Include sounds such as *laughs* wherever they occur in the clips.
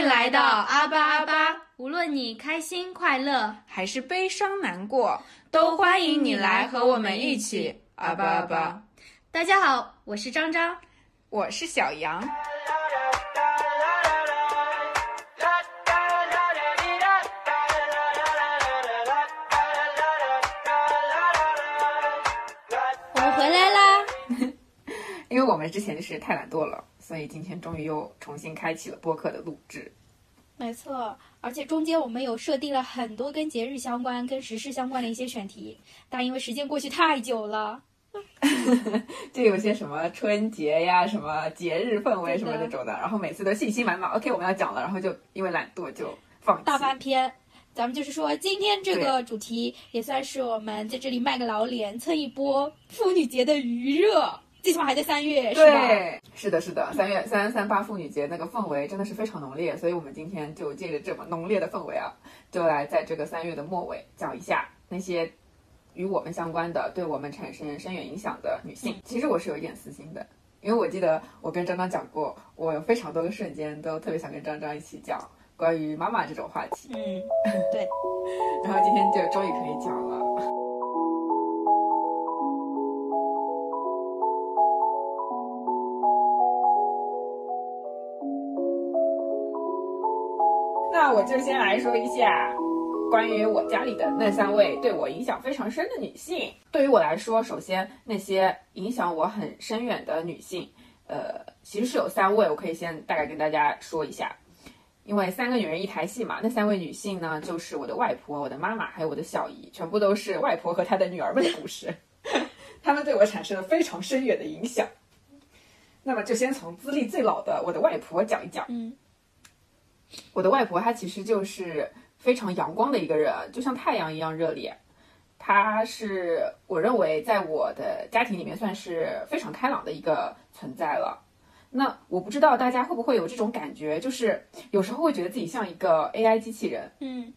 迎来到阿巴阿巴，无论你开心快乐还是悲伤难过，都欢迎你来和我们一起阿巴阿巴。大家好，我是张张，我是小杨。我们回来啦！*laughs* 因为我们之前就是太懒惰了，所以今天终于又重新开启了播客的录制。没错，而且中间我们有设定了很多跟节日相关、跟时事相关的一些选题，但因为时间过去太久了，*laughs* 就有些什么春节呀、什么节日氛围什么这种的，然后每次都信心满满，OK 我们要讲了，然后就因为懒惰就放弃。大翻篇。咱们就是说，今天这个主题也算是我们在这里卖个老脸，蹭一波妇女节的余热。最起码还在三月，是吧？对，是的，是的，三月三三八妇女节那个氛围真的是非常浓烈，所以我们今天就借着这么浓烈的氛围啊，就来在这个三月的末尾讲一下那些与我们相关的、对我们产生深远影响的女性。其实我是有一点私心的，因为我记得我跟张张讲过，我有非常多的瞬间都特别想跟张张一起讲关于妈妈这种话题。嗯，*laughs* 对。然后今天就终于可以讲了。我就先来说一下关于我家里的那三位对我影响非常深的女性。对于我来说，首先那些影响我很深远的女性，呃，其实是有三位，我可以先大概跟大家说一下。因为三个女人一台戏嘛，那三位女性呢，就是我的外婆、我的妈妈还有我的小姨，全部都是外婆和她的女儿们的故事，*laughs* 她们对我产生了非常深远的影响。那么就先从资历最老的我的外婆讲一讲。嗯。我的外婆她其实就是非常阳光的一个人，就像太阳一样热烈。她是我认为在我的家庭里面算是非常开朗的一个存在了。那我不知道大家会不会有这种感觉，就是有时候会觉得自己像一个 AI 机器人。嗯，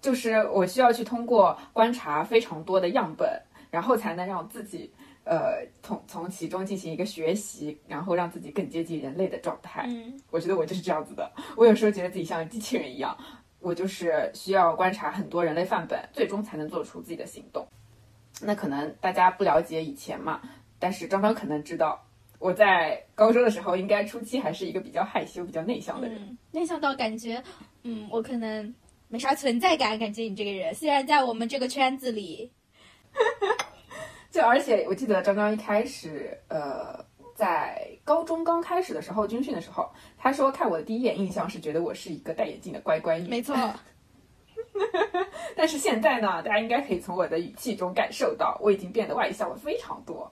就是我需要去通过观察非常多的样本，然后才能让自己。呃，从从其中进行一个学习，然后让自己更接近人类的状态。嗯，我觉得我就是这样子的。我有时候觉得自己像机器人一样，我就是需要观察很多人类范本，最终才能做出自己的行动。那可能大家不了解以前嘛，但是张张可能知道，我在高中的时候，应该初期还是一个比较害羞、比较内向的人。内向到感觉，嗯，我可能没啥存在感。感觉你这个人，虽然在我们这个圈子里。就而且我记得张张一开始，呃，在高中刚开始的时候军训的时候，他说看我的第一眼印象是觉得我是一个戴眼镜的乖乖女。没错。*laughs* 但是现在呢，大家应该可以从我的语气中感受到，我已经变得外向了非常多。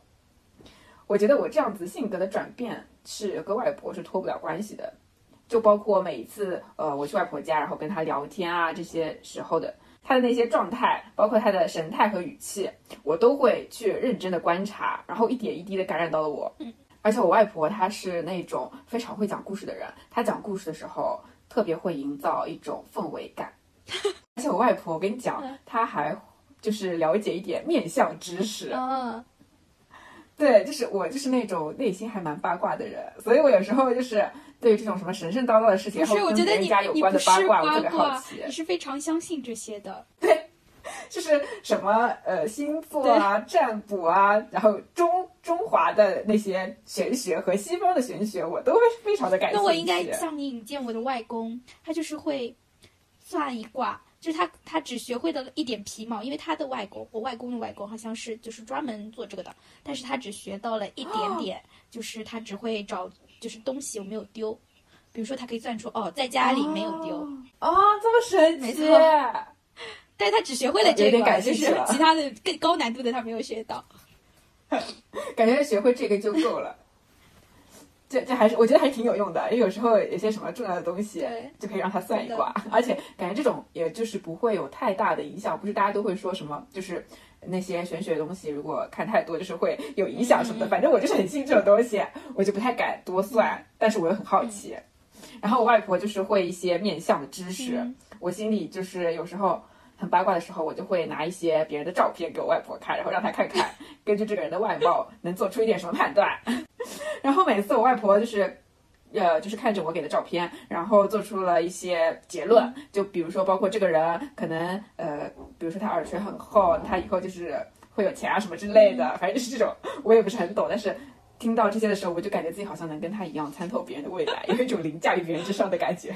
我觉得我这样子性格的转变是跟外婆是脱不了关系的，就包括每一次呃我去外婆家，然后跟她聊天啊这些时候的。他的那些状态，包括他的神态和语气，我都会去认真的观察，然后一点一滴的感染到了我。嗯，而且我外婆她是那种非常会讲故事的人，她讲故事的时候特别会营造一种氛围感。*laughs* 而且我外婆，我跟你讲，她还就是了解一点面相知识。嗯，对，就是我就是那种内心还蛮八卦的人，所以我有时候就是。对于这种什么神神叨叨的事情，是我觉得你家有关的八卦，我特别好奇。你是非常相信这些的，*laughs* 对，就是什么呃星座啊、占卜啊，然后中中华的那些玄学和西方的玄学，我都会非常的感兴趣。那我应该向你引荐我的外公，他就是会算一卦，就是他他只学会了一点皮毛，因为他的外公，我外公的外公好像是就是专门做这个的，但是他只学到了一点点，就是他只会找。就是东西我没有丢，比如说他可以算出哦，在家里没有丢哦，这么神奇。但是他只学会了这个，就是其他的更高难度的他没有学到。*laughs* 感觉学会这个就够了。这这还是我觉得还是挺有用的，因为有时候有些什么重要的东西就可以让他算一卦，而且感觉这种也就是不会有太大的影响。不是大家都会说什么就是。那些玄学的东西，如果看太多，就是会有影响什么的。反正我就是很信这种东西，我就不太敢多算。但是我又很好奇。然后我外婆就是会一些面相的知识，我心里就是有时候很八卦的时候，我就会拿一些别人的照片给我外婆看，然后让她看看，*laughs* 根据这个人的外貌能做出一点什么判断。*laughs* 然后每次我外婆就是呃，就是看着我给的照片，然后做出了一些结论，就比如说包括这个人可能呃，比如说他耳垂很厚，他以后就是会有钱啊什么之类的，反正就是这种，我也不是很懂，但是听到这些的时候，我就感觉自己好像能跟他一样参透别人的未来，有一种凌驾于别人之上的感觉。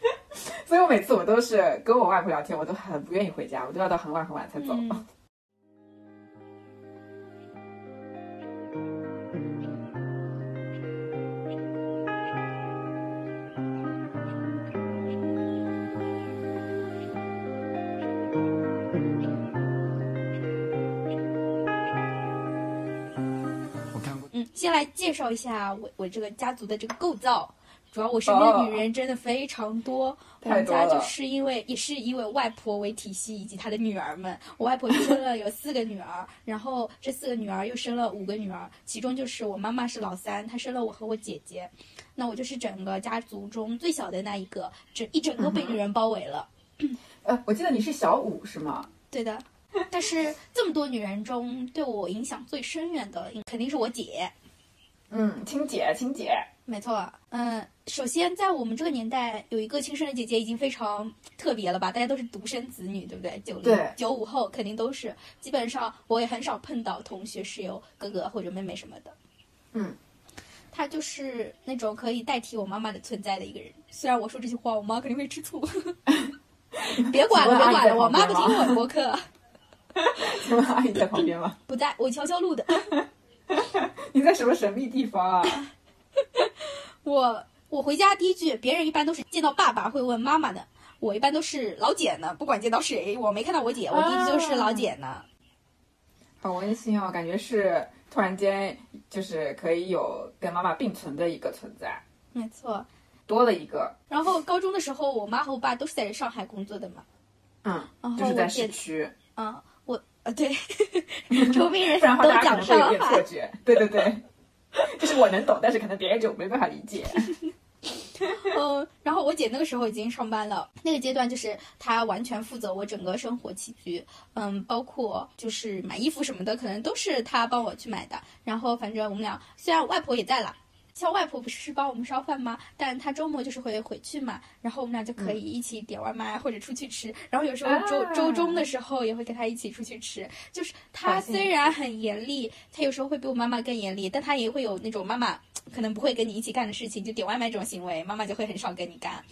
*laughs* 所以我每次我都是跟我外婆聊天，我都很不愿意回家，我都要到很晚很晚才走。嗯，先来介绍一下我我这个家族的这个构造。主要我身边的女人真的非常多，我们家就是因为也是以我外婆为体系，以及她的女儿们。我外婆生了有四个女儿，然后这四个女儿又生了五个女儿，其中就是我妈妈是老三，她生了我和我姐姐，那我就是整个家族中最小的那一个，整一整个被女人包围了。呃，我记得你是小五是吗？对的，但是这么多女人中，对我影响最深远的肯定是我姐。嗯，亲姐，亲姐。没错，嗯，首先在我们这个年代，有一个亲生的姐姐已经非常特别了吧？大家都是独生子女，对不对？九零九五后肯定都是，基本上我也很少碰到同学是有哥哥或者妹妹什么的。嗯，他就是那种可以代替我妈妈的存在的一个人。虽然我说这句话，我妈肯定会吃醋。*laughs* 别管了，别管了，我妈不听我的播客。请问阿姨在旁边吗？不在，我悄悄录的。*laughs* 你在什么神秘地方啊？*laughs* 我我回家第一句，别人一般都是见到爸爸会问妈妈的，我一般都是老姐呢。不管见到谁，我没看到我姐，我第一句就是老姐呢。好温馨哦，感觉是突然间就是可以有跟妈妈并存的一个存在。没错，多了一个。然后高中的时候，我妈和我爸都是在上海工作的嘛。嗯，就是在市区。嗯，我呃对，*laughs* 周边人都讲上海话。对对对。*laughs* 就是我能懂，但是可能别人就没办法理解。*laughs* 嗯，然后我姐那个时候已经上班了，那个阶段就是她完全负责我整个生活起居，嗯，包括就是买衣服什么的，可能都是她帮我去买的。然后反正我们俩虽然外婆也在了。像外婆不是帮我们烧饭吗？但她周末就是会回去嘛，然后我们俩就可以一起点外卖或者出去吃。然后有时候周周中的时候也会跟她一起出去吃。就是她虽然很严厉，她有时候会比我妈妈更严厉，但她也会有那种妈妈可能不会跟你一起干的事情，就点外卖这种行为，妈妈就会很少跟你干。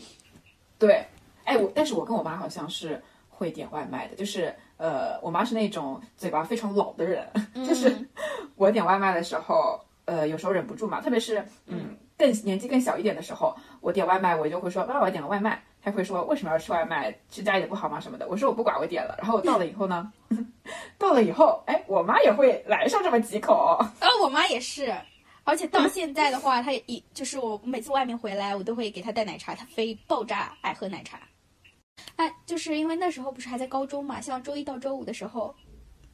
对，哎，我但是我跟我妈好像是会点外卖的，就是呃，我妈是那种嘴巴非常老的人，*laughs* 就是我点外卖的时候。呃，有时候忍不住嘛，特别是嗯，更年纪更小一点的时候，我点外卖，我就会说，爸爸，我点个外卖。他会说，为什么要吃外卖？吃家里的不好吗？什么的。我说我不管，我点了。然后到了以后呢，*laughs* 到了以后，哎，我妈也会来上这么几口。呃，我妈也是，而且到现在的话，她也就是我每次外面回来，我都会给她带奶茶，她非爆炸爱喝奶茶。哎，就是因为那时候不是还在高中嘛，像周一到周五的时候，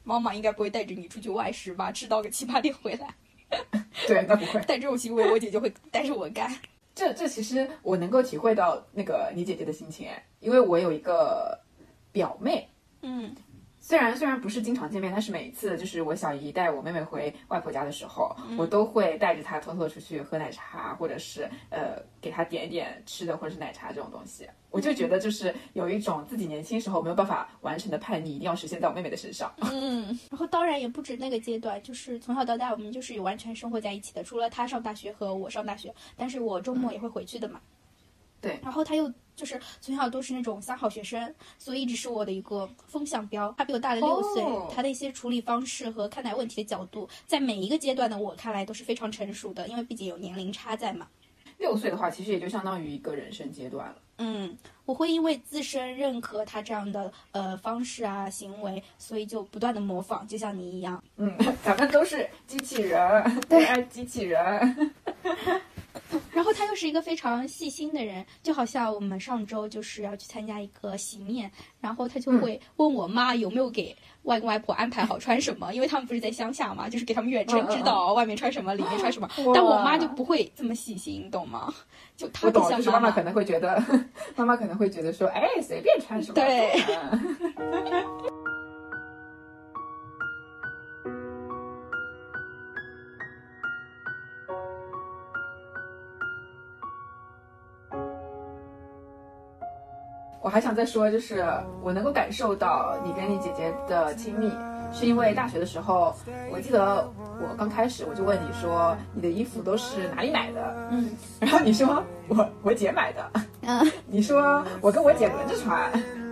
妈妈应该不会带着你出去外食吧？吃到个七八点回来。*laughs* 对，那不会。但这种行为，我姐就会带着我干。这这其实我能够体会到那个你姐姐的心情哎，因为我有一个表妹，嗯。虽然虽然不是经常见面，但是每一次就是我小姨带我妹妹回外婆家的时候，我都会带着她偷偷出去喝奶茶，或者是呃给她点一点吃的，或者是奶茶这种东西。我就觉得就是有一种自己年轻时候没有办法完成的叛逆，一定要实现在我妹妹的身上。嗯，然后当然也不止那个阶段，就是从小到大我们就是有完全生活在一起的，除了她上大学和我上大学，但是我周末也会回去的嘛。对，然后他又就是从小都是那种三好学生，所以一直是我的一个风向标。他比我大了六岁，他的一些处理方式和看待问题的角度，在每一个阶段的我看来都是非常成熟的，因为毕竟有年龄差在嘛。六岁的话，其实也就相当于一个人生阶段了。嗯，我会因为自身认可他这样的呃方式啊行为，所以就不断的模仿，就像你一样。嗯，*laughs* 咱们都是机器人，对，*laughs* 爱机器人。*laughs* 然后他又是一个非常细心的人，就好像我们上周就是要去参加一个洗面，然后他就会问我妈有没有给外公外婆安排好穿什么，因为他们不是在乡下嘛，就是给他们远程指导外面穿什么，里面穿什么。*laughs* 但我妈就不会这么细心，懂吗？就她不像妈妈可能会觉得，*laughs* 妈妈可能会觉得说，哎，随便穿什么。对。*laughs* 我还想再说，就是我能够感受到你跟你姐姐的亲密，是因为大学的时候，我记得我刚开始我就问你说你的衣服都是哪里买的？嗯，然后你说我我姐买的，嗯，*laughs* 你说我跟我姐轮着穿，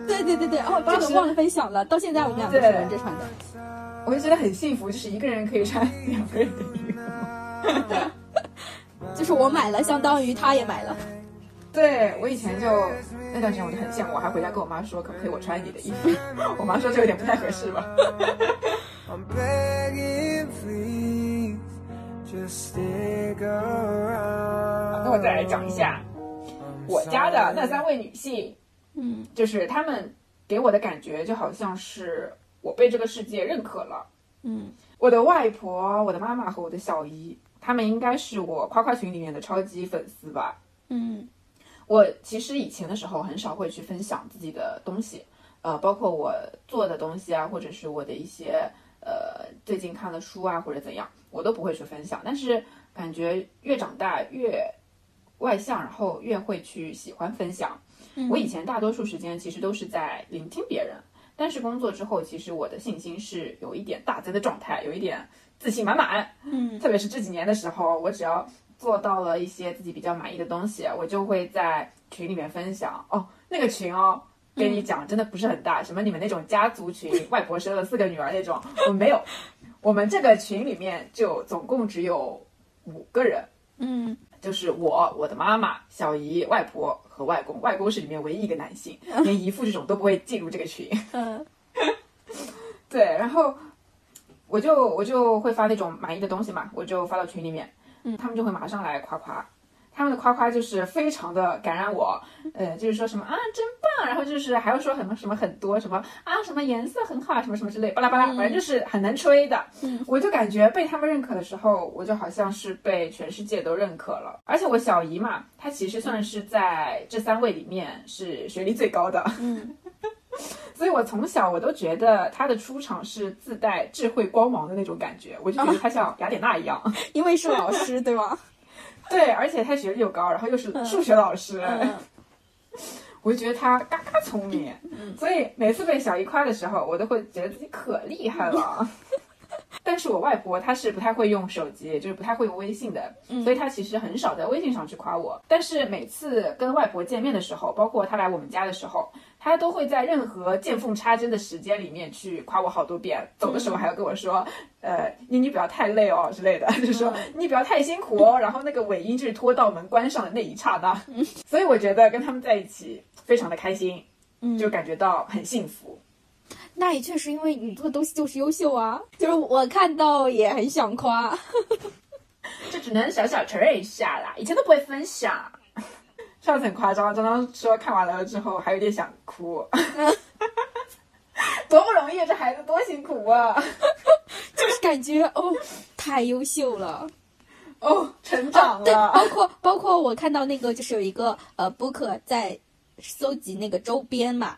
对对对对，哦，这个忘了分享了，到现在我们俩都是轮着穿的。我就觉得很幸福，就是一个人可以穿两个人的衣服。*laughs* 就是我买了，相当于他也买了。对我以前就那段时间我就很羡慕，我还回家跟我妈说可不可以我穿你的衣服，*laughs* 我妈说这有点不太合适吧。I'm begging, please, just stick around. 那我再来讲一下我家的那三位女性，嗯就是她们给我的感觉就好像是我被这个世界认可了。嗯我的外婆、我的妈妈和我的小姨，她们应该是我夸夸群里面的超级粉丝吧。嗯我其实以前的时候很少会去分享自己的东西，呃，包括我做的东西啊，或者是我的一些呃最近看的书啊，或者怎样，我都不会去分享。但是感觉越长大越外向，然后越会去喜欢分享。嗯我以前大多数时间其实都是在聆听别人，但是工作之后，其实我的信心是有一点大增的状态，有一点自信满满。嗯特别是这几年的时候，我只要做到了一些自己比较满意的东西，我就会在群里面分享。哦，那个群哦，跟你讲，真的不是很大，什么你们那种家族群，外婆生了四个女儿那种，我们没有。我们这个群里面就总共只有五个人，嗯就是我、我的妈妈、小姨、外婆和外公。外公是里面唯一一个男性，连姨父这种都不会进入这个群。嗯 *laughs* 对，然后我就我就会发那种满意的东西嘛，我就发到群里面，嗯他们就会马上来夸夸，他们的夸夸就是非常的感染我，呃，就是说什么啊真棒，然后就是还要说什么什么很多什么啊什么颜色很好，什么什么之类，巴拉巴拉，反正就是很能吹的，嗯。我就感觉被他们认可的时候，我就好像是被全世界都认可了，而且我小姨嘛，她其实算是在这三位里面是学历最高的，嗯 *laughs* *laughs* 所以我从小我都觉得他的出场是自带智慧光芒的那种感觉，我就觉得他像 *laughs* 雅典娜一样。因为是老师对吗？*laughs* 对，而且他学历又高，然后又是数学老师，嗯我就觉得他嘎嘎聪明。所以每次被小姨夸的时候，我都会觉得自己可厉害了。但是我外婆她是不太会用手机，就是不太会用微信的，所以她其实很少在微信上去夸我。但是每次跟外婆见面的时候，包括她来我们家的时候，她都会在任何见缝插针的时间里面去夸我好多遍。走的时候还要跟我说，呃，妮妮不要太累哦之类的，就是说你不要太辛苦哦。然后那个尾音就是拖到门关上的那一刹那。*laughs* 所以我觉得跟他们在一起非常的开心，嗯就感觉到很幸福。那也确实，因为你做的东西就是优秀啊，就是我看到也很想夸。*laughs* 就只能小小承认一下啦，以前都不会分享。上次很夸张，张张说看完了之后还有点想哭，*laughs* 多不容易，这孩子多辛苦啊！就是感觉哦，太优秀了。哦，成长对，了。包括包括我看到那个就是有一个呃 book 在搜集那个周边嘛。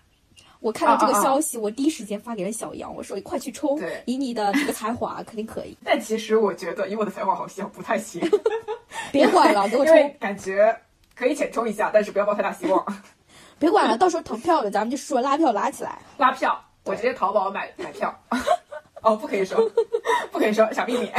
我看到这个啊啊啊消息，我第一时间发给了小杨，我说你快去冲对，以你的这个才华肯定可以，*laughs* 但其实我觉得，以我的才华好像不太行，*laughs* 别管了，给我因为冲，感觉可以浅冲一下，但是不要抱太大希望。*laughs* 别管了，到时候投票了，咱们就说拉票拉起来。拉票，我直接淘宝买买票。*laughs* 哦，不可以说，*laughs* 不可以说，小秘密。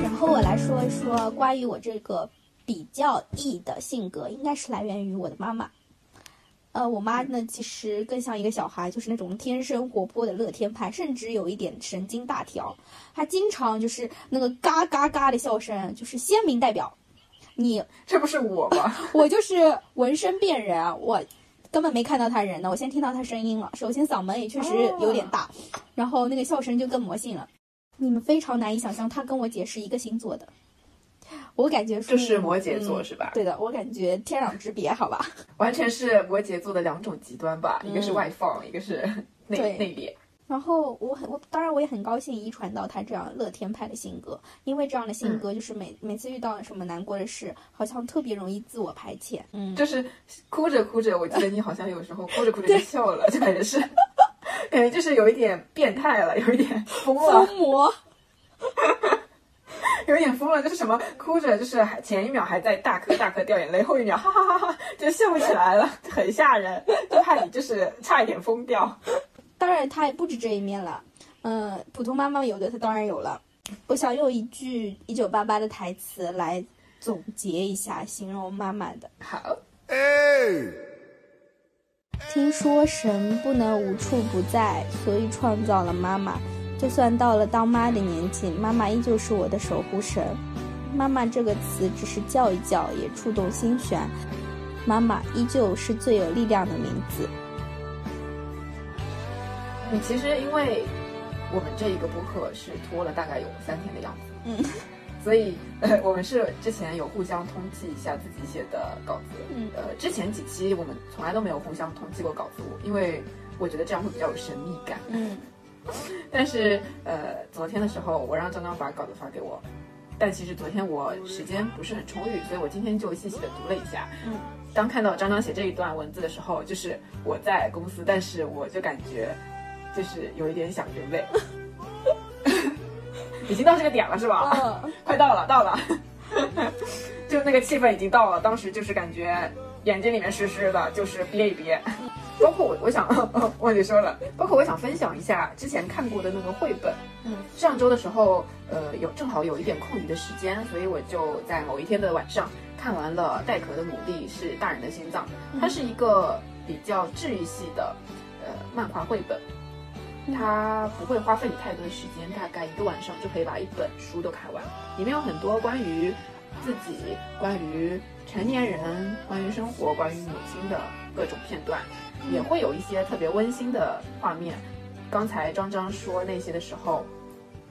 然后我来说一说关于我这个比较 E 的性格，应该是来源于我的妈妈。呃，我妈呢，其实更像一个小孩，就是那种天生活泼的乐天派，甚至有一点神经大条。她经常就是那个嘎嘎嘎的笑声，就是鲜明代表你这不是我吗？*laughs* 我就是闻声辨人啊，我根本没看到他人呢，我先听到他声音了。首先嗓门也确实有点大，然后那个笑声就更魔性了。你们非常难以想象，他跟我姐是一个星座的，我感觉就是摩羯座嗯是吧对的，我感觉天壤之别，好吧？*laughs* 完全是摩羯座的两种极端吧，一个是外放，一个是内内敛。然后我很我当然我也很高兴遗传到他这样乐天派的性格，因为这样的性格就是每、每次遇到什么难过的事，好像特别容易自我排遣。嗯，就是哭着哭着，我记得你好像有时候哭着哭着就笑了，就感觉是，感感觉就是有一点变态了，有一点疯了，疯魔。有点疯了，就是什么哭着，就是前一秒还在大颗大颗掉眼泪，后一秒哈哈哈哈就笑起来了，很吓人，就怕你就是差一点疯掉。当然，他也不止这一面了。嗯，普通妈妈有的，他当然有了。我想用一句一九八八的台词来总结一下，形容妈妈的。好，听说神不能无处不在，所以创造了妈妈。就算到了当妈的年纪，妈妈依旧是我的守护神。妈妈这个词只是叫一叫，也触动心弦。妈妈依旧是最有力量的名字。嗯，其实因为我们这一个播客是拖了大概有三天的样子，嗯，所以呃，我们是之前有互相通气一下自己写的稿子，嗯呃，之前几期我们从来都没有互相通气过稿子，因为我觉得这样会比较有神秘感。嗯 *laughs* 但是呃，昨天的时候我让张张把稿子发给我，但其实昨天我时间不是很充裕，所以我今天就细细的读了一下。嗯，当看到张张写这一段文字的时候，就是我在公司，但是我就感觉就是有一点想流泪。*laughs* 已经到这个点了是吧？嗯快到了，到了，*laughs* 就那个气氛已经到了，当时就是感觉眼睛里面湿湿的，就是憋一憋。包括我，我想 *laughs* 忘记说了，包括我想分享一下之前看过的那个绘本。嗯，上周的时候，呃，有正好有一点空余的时间，所以我就在某一天的晚上看完了《带壳的牡蛎是大人的心脏》，它是一个比较治愈系的呃漫画绘本。它不会花费你太多的时间，大概一个晚上就可以把一本书都看完。里面有很多关于自己、关于成年人、关于生活、关于母亲的各种片段，也会有一些特别温馨的画面。刚才张张说那些的时候，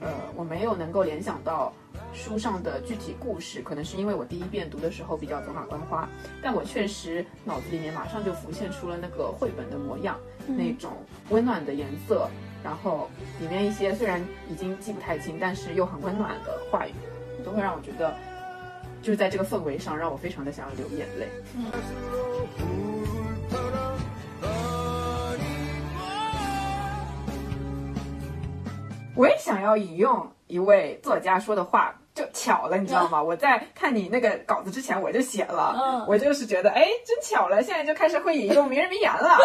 呃，我没有能够联想到书上的具体故事，可能是因为我第一遍读的时候比较走马观花，但我确实脑子里面马上就浮现出了那个绘本的模样，那种温暖的颜色，然后里面一些虽然已经记不太清，但是又很温暖的话语，都会让我觉得，就是在这个氛围上，让我非常的想要流眼泪。我也想要引用一位作家说的话，就巧了，你知道吗？我在看你那个稿子之前，我就写了，嗯我就是觉得，哎，真巧了，现在就开始会引用名人名言了，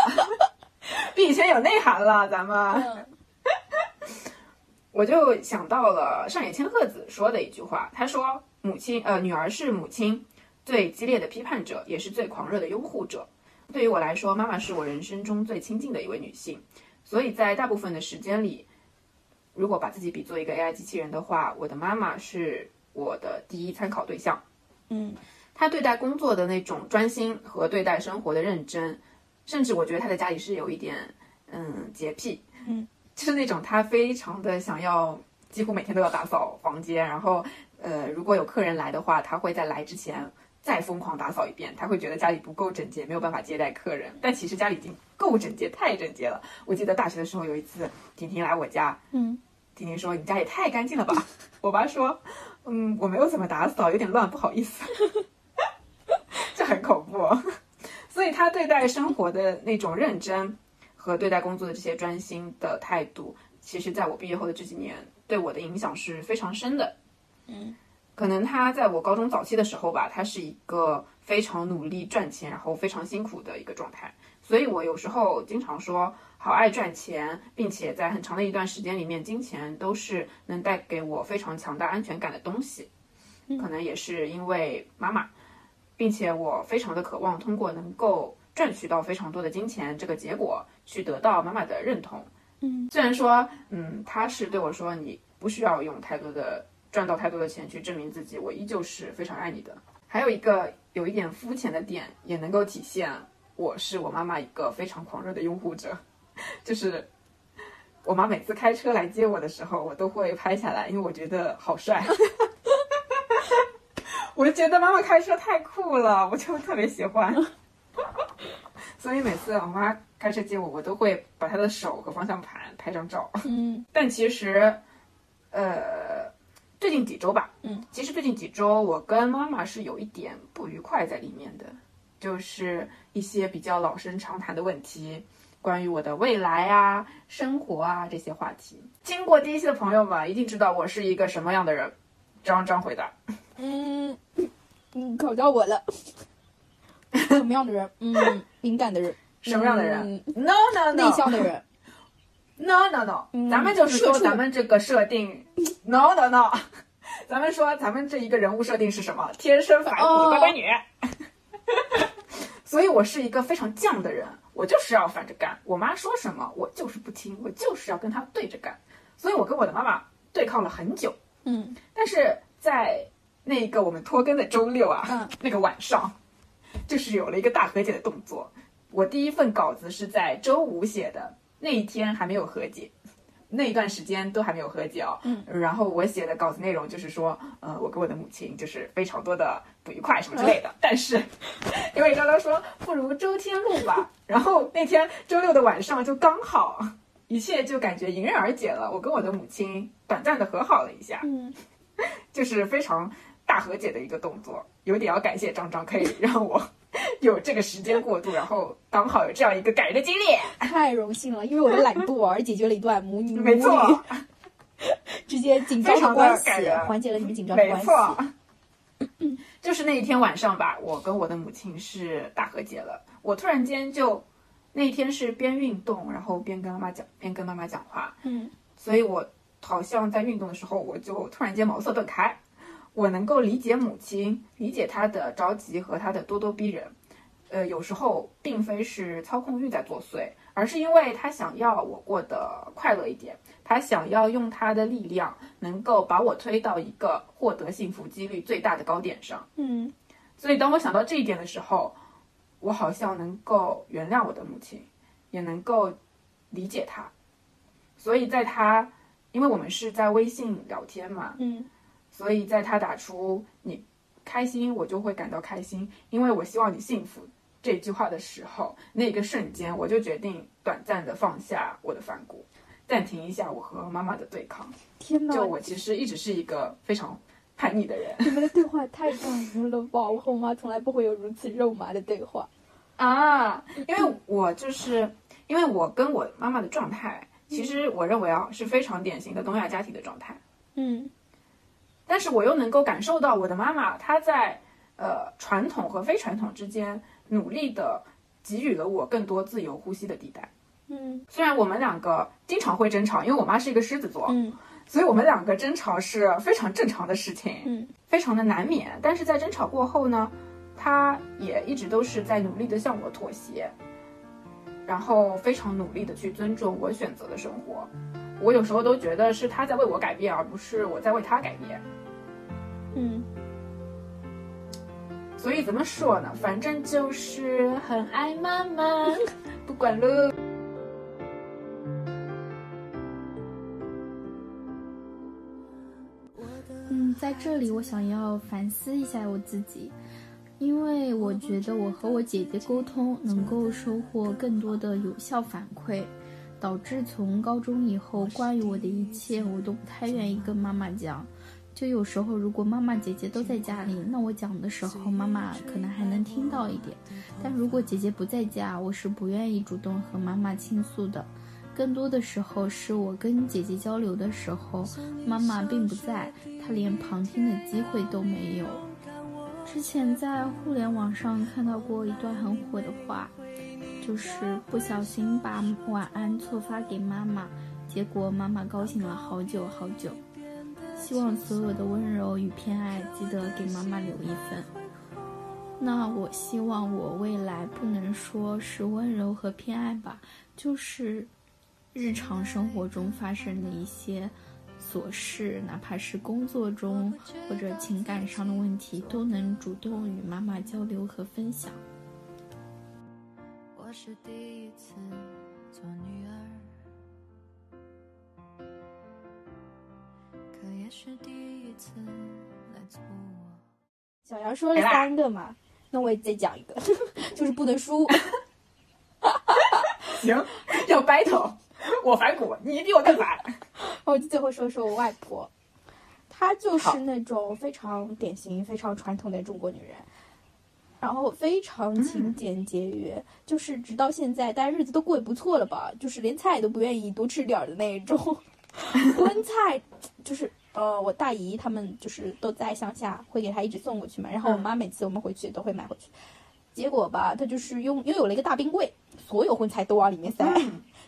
*laughs* 比以前有内涵了，咱们。嗯 *laughs* 我就想到了上野千鹤子说的一句话，她说：“母亲，呃，女儿是母亲最激烈的批判者，也是最狂热的拥护者。对于我来说，妈妈是我人生中最亲近的一位女性，所以在大部分的时间里，如果把自己比作一个 AI 机器人的话，我的妈妈是我的第一参考对象。嗯。她对待工作的那种专心和对待生活的认真，甚至我觉得她在家里是有一点嗯洁癖，嗯，就是那种她非常的想要，几乎每天都要打扫房间，然后呃如果有客人来的话，她会在来之前再疯狂打扫一遍，他会觉得家里不够整洁，没有办法接待客人，但其实家里已经够整洁，太整洁了。我记得大学的时候有一次，婷婷来我家，嗯婷婷说：“你家也太干净了吧？”我爸说：“嗯，我没有怎么打扫，有点乱，不好意思。*laughs* ”这很恐怖。所以他对待生活的那种认真和对待工作的这些专心的态度，其实在我毕业后的这几年，对我的影响是非常深的。嗯，可能他在我高中早期的时候吧，他是一个非常努力赚钱，然后非常辛苦的一个状态。所以我有时候经常说，好爱赚钱，并且在很长的一段时间里面，金钱都是能带给我非常强大安全感的东西。可能也是因为妈妈，并且我非常的渴望通过能够赚取到非常多的金钱这个结果，去得到妈妈的认同。嗯，虽然说，嗯，他是对我说，你不需要用太多的赚到太多的钱去证明自己，我依旧是非常爱你的。还有一个有一点肤浅的点，也能够体现我是我妈妈一个非常狂热的拥护者，就是我妈每次开车来接我的时候，我都会拍下来，因为我觉得好帅。*laughs* 我就觉得妈妈开车太酷了，我就特别喜欢。所以每次我妈开车接我，我都会把她的手和方向盘拍张照。嗯 *laughs* 但其实，呃，最近几周吧，嗯，其实最近几周我跟妈妈是有一点不愉快在里面的，就是一些比较老生常谈的问题，关于我的未来啊、生活啊这些话题。经过第一期的朋友们一定知道我是一个什么样的人。张张回答。*laughs* 嗯，嗯，考到我了。什么样的人？嗯，敏感的人。什么样的人嗯？No No 内 No 向的人。No No No，嗯咱们就是说咱们这个设定。No No No，*laughs* 咱们说咱们这一个人物设定是什么？天生反骨哦乖乖女。*laughs* 所以我是一个非常犟的人，我就是要反着干。我妈说什么，我就是不听，我就是要跟她对着干。所以我跟我的妈妈对抗了很久。嗯但是在那个我们拖更的周六啊，嗯那个晚上，就是有了一个大和解的动作。我第一份稿子是在周五写的，那一天还没有和解，那一段时间都还没有和解哦。嗯，然后我写的稿子内容就是说，呃，我跟我的母亲就是非常多的不愉快什么之类的。*laughs* 但是因为刚刚说不如周天录吧，然后那天周六的晚上就刚好。一切就感觉迎刃而解了。我跟我的母亲短暂的和好了一下，嗯，*laughs* 就是非常大和解的一个动作，有点要感谢张张，可以让我 *laughs* 有这个时间过渡，然后刚好有这样一个感人的经历。*laughs* 太荣幸了，因为我的懒惰而解决了一段母女母女没错，*laughs* 直接紧张的关系缓解了你们紧张的关系。错，*coughs* 就是那一天晚上吧，我跟我的母亲是大和解了。我突然间就那一天是边运动，然后边跟妈妈讲，边跟妈妈讲话，嗯所以我好像在运动的时候，我就突然间茅塞顿开，我能够理解母亲，理解她的着急和她的咄咄逼人。呃，有时候并非是操控欲在作祟，而是因为她想要我过得快乐一点，她想要用她的力量能够把我推到一个获得幸福几率最大的高点上。嗯所以当我想到这一点的时候，我好像能够原谅我的母亲，也能够理解她。所以在她，因为我们是在微信聊天嘛，嗯所以在他打出“你开心，我就会感到开心，因为我希望你幸福”这句话的时候，那个瞬间，我就决定短暂的放下我的反骨，暂停一下我和妈妈的对抗。天哪就，我其实一直是一个非常叛逆的人。你们的对话太感人了吧！我和我妈从来不会有如此肉麻的对话。啊，因为我就是因为我跟我妈妈的状态，其实我认为啊是非常典型的东亚家庭的状态，嗯但是我又能够感受到我的妈妈她在呃传统和非传统之间努力的给予了我更多自由呼吸的地带。嗯虽然我们两个经常会争吵，因为我妈是一个狮子座，嗯所以我们两个争吵是非常正常的事情。嗯非常的难免。但是在争吵过后呢，她也一直都是在努力的向我妥协，然后非常努力的去尊重我选择的生活。我有时候都觉得是她在为我改变，而不是我在为她改变。嗯，所以怎么说呢？反正就是很爱妈妈，*laughs* 不管了。嗯，在这里我想要反思一下我自己，因为我觉得我和我姐姐沟通能够收获更多的有效反馈，导致从高中以后，关于我的一切我都不太愿意跟妈妈讲。所以有时候，如果妈妈、姐姐都在家里，那我讲的时候，妈妈可能还能听到一点；但如果姐姐不在家，我是不愿意主动和妈妈倾诉的。更多的时候是我跟姐姐交流的时候，妈妈并不在，她连旁听的机会都没有。之前在互联网上看到过一段很火的话，就是不小心把晚安错发给妈妈，结果妈妈高兴了好久好久。希望所有的温柔与偏爱，记得给妈妈留一份。那我希望我未来不能说是温柔和偏爱吧，就是日常生活中发生的一些琐事，哪怕是工作中或者情感上的问题，都能主动与妈妈交流和分享。我是第一次也是第一次来做我。小杨说了三个嘛，那我也再讲一个，*laughs* 就是不能输。*laughs* 行，要 battle，我反骨，你比我更反。*laughs* 我就最后说说我外婆，她就是那种非常典型、非常传统的中国女人。然后非常勤俭节约，就是直到现在，大家日子都过得不错了吧？就是连菜都不愿意多吃点儿的那种，荤菜就是呃，我大姨他们就是都在乡下，会给他一直送过去嘛。然后我妈每次我们回去都会买回去，结果吧，他就是拥拥有了一个大冰柜，所有荤菜都往里面塞，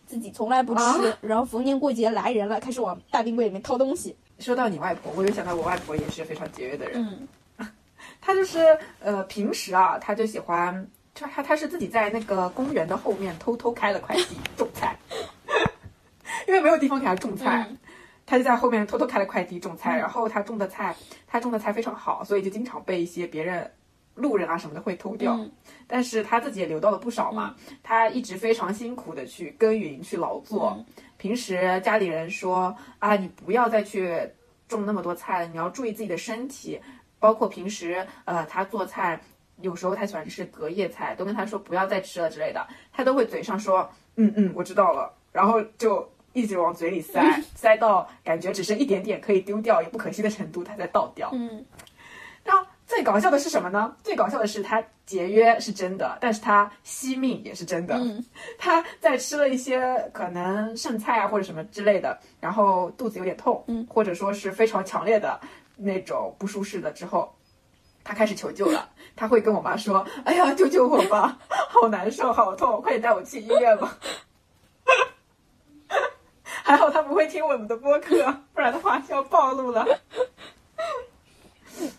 自己从来不吃，啊然后逢年过节来人了，开始往大冰柜里面掏东西。说到你外婆，我又想到我外婆也是非常节约的人。嗯 *laughs* 她就是呃，平时啊，她就喜欢，她她她是自己在那个公园的后面偷偷开了块地种菜，*laughs* 因为没有地方给她种菜，嗯她就在后面偷偷开了快递种菜。然后他种的菜，他种的菜非常好，所以就经常被一些别人。路人啊什么的会偷掉，嗯但是他自己也留到了不少嘛。他一直非常辛苦的去耕耘、去劳作。嗯平时家里人说啊，你不要再去种那么多菜了，你要注意自己的身体。包括平时呃，他做菜有时候他喜欢吃隔夜菜，都跟他说不要再吃了之类的，他都会嘴上说嗯嗯，我知道了，然后就一直往嘴里塞，*laughs* 塞到感觉只剩一点点可以丢掉也不可惜的程度，他再倒掉。嗯然后最搞笑的是什么呢？最搞笑的是他节约是真的，但是他惜命也是真的。嗯 *laughs* 他在吃了一些可能剩菜啊或者什么之类的，然后肚子有点痛，嗯或者说是非常强烈的那种不舒适的之后，他开始求救了。*laughs* 他会跟我妈说：“哎呀，救救我吧，好难受，好痛，快点带我去医院吧。”还好他不会听我们的播客，不然的话就要暴露了。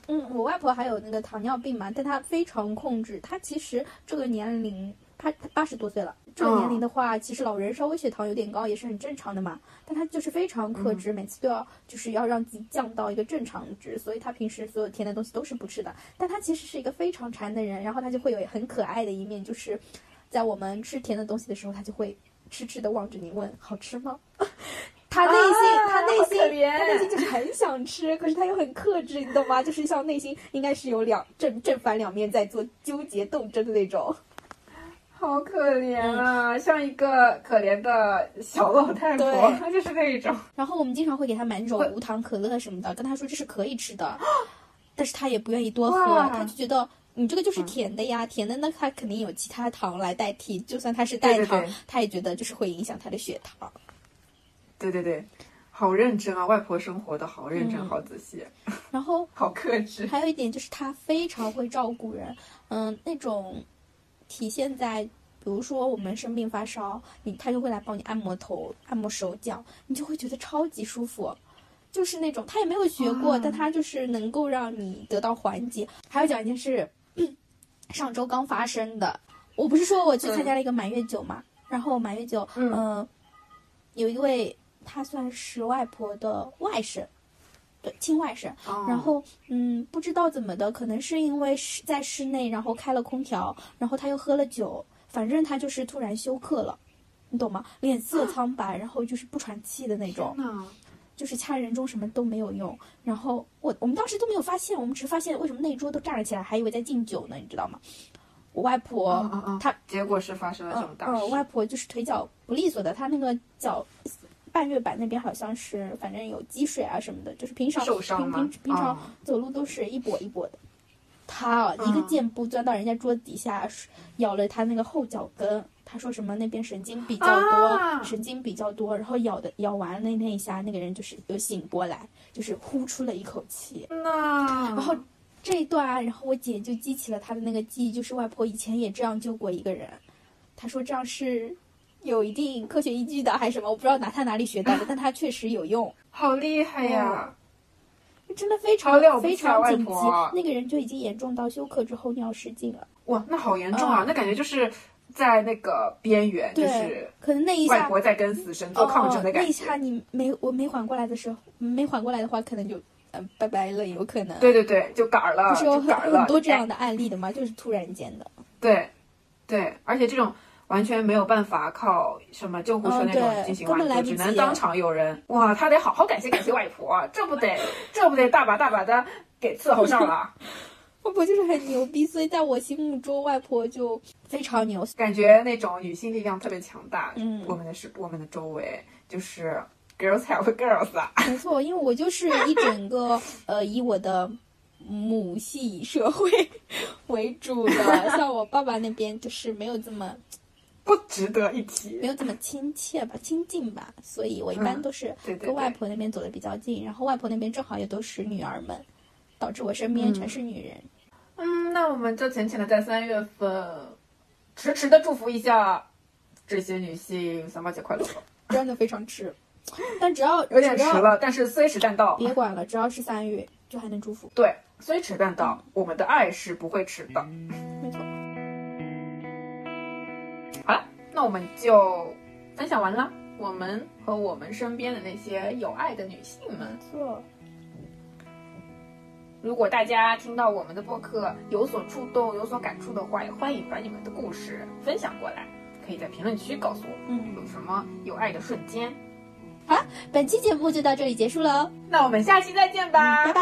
嗯，我外婆还有那个糖尿病嘛，但她非常控制。她其实这个年龄，她她八十多岁了，这个年龄的话，其实老人稍微血糖有点高也是很正常的嘛。但她就是非常克制，每次都要就是要让自己降到一个正常值，所以她平时所有甜的东西都是不吃的。但她其实是一个非常馋的人，然后她就会有很可爱的一面，就是在我们吃甜的东西的时候，她就会痴痴的望着你问好吃吗？*laughs* 他内心，啊她内心，好可怜她内心就是很想吃，可是他又很克制，你懂吗？就是像内心应该是有两正正反两面在做纠结斗争的那种。*laughs* 好可怜啊，*laughs* 像一个可怜的小老太婆对，她就是那一种。然后我们经常会给她买那种无糖可乐什么的，跟她说这是可以吃的，*gasps* 但是她也不愿意多喝，哇她就觉得。你这个就是甜的呀，甜的那它肯定有其他糖来代替，就算它是代糖，对对对她也觉得就是会影响他的血糖。对对对，好认真啊！外婆生活的好认真，嗯好仔细，*laughs* 然后好克制。还有一点就是他非常会照顾人，嗯，那种体现在，比如说我们生病发烧，你他就会来帮你按摩头、按摩手脚，你就会觉得超级舒服。就是那种他也没有学过，但他就是能够让你得到缓解。还有讲一件事，上周刚发生的，我不是说我去参加了一个满月酒嘛，然后满月酒，嗯。呃有一位她算是外婆的外甥，对，亲外甥。哦。然后，嗯，不知道怎么的，可能是因为室在室内，然后开了空调，然后他又喝了酒，反正他就是突然休克了，你懂吗？脸色苍白，然后就是不喘气的那种，那就是掐人中什么都没有用。然后我我们当时都没有发现，我们只发现为什么那一桌都站了起来，还以为在敬酒呢，你知道吗？我外婆，嗯嗯嗯，她结果是发生了这种嗯嗯，大事。外婆就是腿脚不利索的，她那个脚半月板那边好像是反正有积水啊什么的，就是平常平受伤吗平平常哦走路都是一跛一跛的。她啊一个嗯箭步钻到人家桌子底下，咬了她那个后脚跟。她说什么那边神经比较多，啊神经比较多，然后咬的咬完那那一下，那个人就是有醒过来，就是呼出了一口气。那然后这一段啊，然后我姐就记起了她的那个记忆，就是外婆以前也这样救过一个人。她说这样是有一定科学依据的，还是什么？我不知道哪他哪里学到的，但他确实有用，*laughs* 好厉害呀！真的非常了不非常紧急。那个人就已经严重到休克之后尿失禁了。哇，那好严重啊！那感觉就是在那个边缘，就是可能那一外婆在跟死神做抗争的感哦、那一下。你没我没缓过来的时候，没缓过来的话，可能就嗯、拜拜了，有可能。对对对，就杆儿了，不是有。很很多这哎样的案例的吗？就是突然间的。对，对，而且这种完全没有办法靠什么救护车嗯那种进行挽救，根本来只能当场有人。哇，他得好好感谢感谢外婆啊，这不得这不得大把大把的给伺候上了。*laughs* 外婆就是很牛逼，所以在我心目中，外婆就非常牛。感觉那种女性力量特别强大。嗯我们的是我们的周围就是 girls help girls 啊。没错，因为我就是一整个 *laughs* 呃，以我的母系社会 *laughs* 为主的，*laughs* 像我爸爸那边就是没有这么不值得一提没。有这么亲切吧，亲近吧，所以我一般嗯都是对对跟外婆那边走的比较近，然后外婆那边正好也都是女儿们，导致我身边嗯全是女人。嗯，那我们就浅浅的在三月份，迟迟的祝福一下这些女性三八节快乐吧。真的非常迟，但只要有点迟了，但是虽迟但到。别管了，只要是三月就还能祝福，对，虽迟但到，我们的爱是不会迟的。没错。好了，那我们就分享完了，我们和我们身边的那些有爱的女性们。错，如果大家听到我们的播客有所触动、有所感触的话，也欢迎把你们的故事分享过来，可以在评论区告诉我嗯，有什么有爱的瞬间。好本期节目就到这里结束了哦，那我们下期再见吧，拜拜。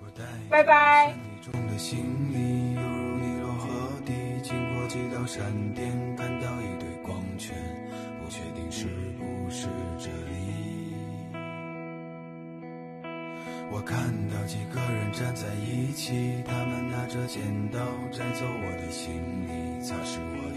我带拜拜。山里中的行李犹如尼罗河底，经过几道闪电，看到一堆光圈，不确定是不是这里。我看到几个人站在一起，他们拿着剪刀摘走我的行李，擦拭我